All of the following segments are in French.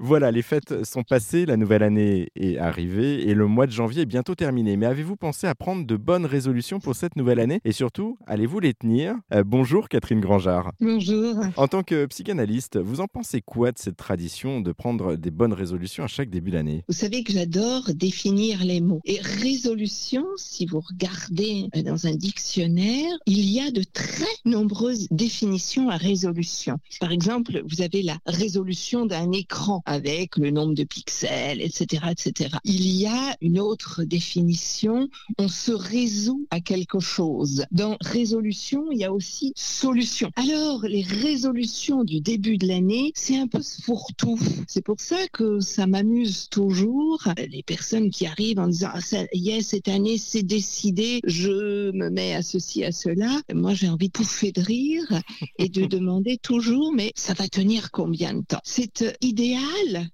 Voilà, les fêtes sont passées, la nouvelle année est arrivée et le mois de janvier est bientôt terminé. Mais avez-vous pensé à prendre de bonnes résolutions pour cette nouvelle année? Et surtout, allez-vous les tenir? Euh, Bonjour Catherine Grangeard. Bonjour. En tant que psychanalyste, vous en pensez quoi de cette tradition de prendre des bonnes résolutions à chaque début d'année? Vous savez que j'adore définir les mots. Et résolution, si vous regardez euh, dans un dictionnaire, il y a de très nombreuses définitions à résolution. Par exemple, vous avez la résolution d'un écran avec le nombre de pixels, etc., etc. Il y a une autre définition. On se résout à quelque chose. Dans résolution, il y a aussi solution. Alors, les résolutions du début de l'année, c'est un peu ce fourre-tout. C'est pour ça que ça m'amuse toujours les personnes qui arrivent en disant ah, ça y est cette année c'est décidé, je me mets à ceci à cela. Moi j'ai envie de pouffer de rire et de demander toujours mais ça va tenir combien de temps? C'est euh,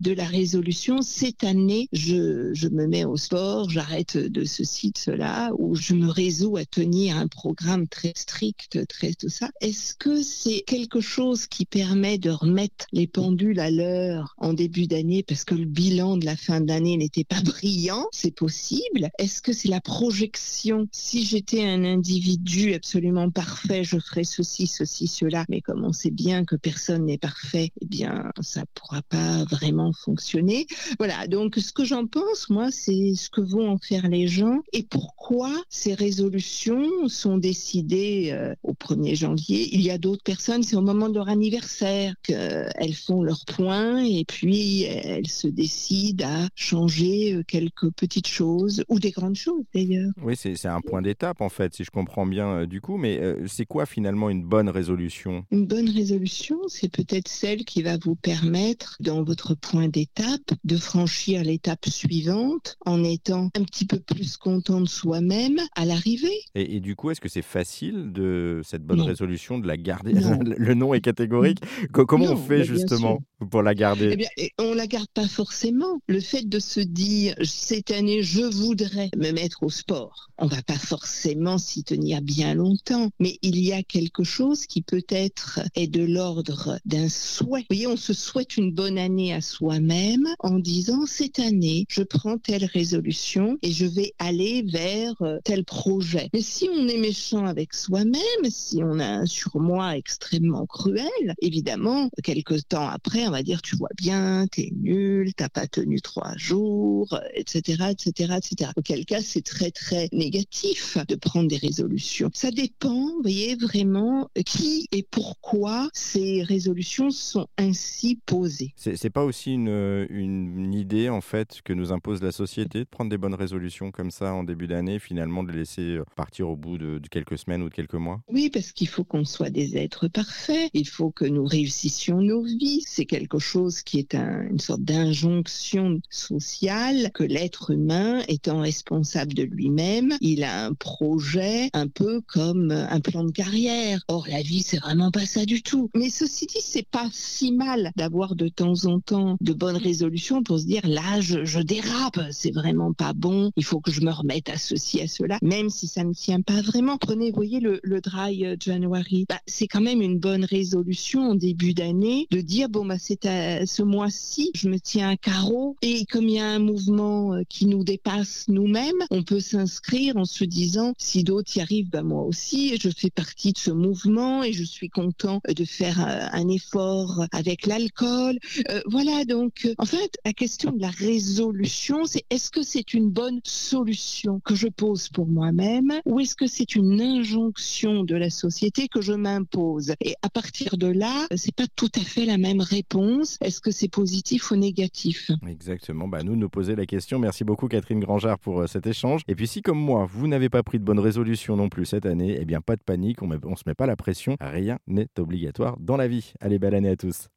de la résolution cette année je, je me mets au sport, j'arrête de ceci de cela ou je me résous à tenir un programme très strict, très tout ça. Est-ce que c'est quelque chose qui permet de remettre les pendules à l'heure en début d'année parce que le bilan de la fin d'année n'était pas brillant? C'est possible. Est-ce que c'est la projection? Si j'étais un individu absolument parfait, je ferais ceci, ceci, cela. Mais comme on sait bien que personne n'est parfait, eh bien, ça pourra pas vraiment fonctionner. Voilà. Donc, ce que j'en pense, moi, c'est ce que vont en faire les gens et pourquoi ces résolutions sont décidées euh, au 1er janvier. Il y a d'autres personnes, c'est au moment de leur anniversaire qu'elles font leur point et puis elles se décident à changer euh, quelques petites choses ou des grandes choses d'ailleurs. Oui, c'est c'est un point d'étape en fait, si je comprends bien euh, du coup. Mais euh, c'est quoi finalement une bonne résolution? Une bonne résolution, c'est peut-être celle qui va vous permettre, dans votre point d'étape, de franchir l'étape suivante en étant un petit peu plus content de soi-même à l'arrivée. et, et du coup, est-ce que c'est facile de cette bonne Non. résolution de la garder? Non. Le nom est catégorique. Co- comment on fait bah, justement pour la garder? Eh bien, on la garde pas forcément. Le fait de se dire cette année je voudrais me mettre au sport, on va pas forcément s'y tenir bien longtemps, mais il y a quelque chose qui peut-être est de l'ordre d'un souhait. Vous voyez, on se souhaite une bonne année à soi-même en disant cette année je prends telle résolution et je vais aller vers euh, tel projet. Mais si on est méchant avec soi-même, si on a un surmoi extrêmement cruel, évidemment, quelques temps après, on va dire tu vois bien, t'es nul, t'as pas tenu trois jours, etc., etc., etc. Auquel cas, c'est très très négatif de prendre des résolutions. Ça dépend, vous voyez, vraiment euh, qui et pourquoi ces résolutions sont ainsi posées. C'est c'est pas aussi une, euh, une idée en fait que nous impose la société de prendre des bonnes résolutions comme ça en début d'année, finalement de les laisser euh, partir au bout de, quelques semaines ou de quelques mois? Oui, parce qu'il faut qu'on soit des êtres parfaits, il faut que nous réussissions nos vies. C'est quelque chose qui est un- une sorte d'injonction sociale que l'être humain, étant responsable de lui-même, il a un projet un peu comme un plan de carrière. Or, la vie, c'est vraiment pas ça du tout. Mais ceci dit, c'est pas si mal d'avoir de temps en temps de bonnes résolutions pour se dire là, je, dérape, c'est vraiment pas bon, il faut que je me remette à ceci, à cela, même si ça ne tient pas vraiment. Prenez, voyez, le, le dry euh, January, bah, c'est quand même une bonne résolution en début d'année de dire bon, bah, c'est à- ce mois-ci, je me tiens à carreau et comme il y a un mouvement euh, qui nous dépasse nous-mêmes, on peut s'inscrire en se disant si d'autres y arrivent, bah, moi aussi, je fais partie de ce mouvement et je suis content de faire euh, un effort avec l'alcool. Voilà, donc, euh, en fait, la question de la résolution, c'est est-ce que c'est une bonne solution que je pose pour moi-même ou est-ce que c'est une injonction de la société que je m'impose? Et à partir de là, c'est pas tout à fait la même réponse. Est-ce que c'est positif ou négatif? Exactement, bah, nous nous poser la question. Merci beaucoup Catherine Grangeard pour euh, cet échange. Et puis si comme moi, vous n'avez pas pris de bonnes résolutions non plus cette année, eh bien pas de panique, on ne se met pas la pression, rien n'est obligatoire dans la vie. Allez, belle année à tous.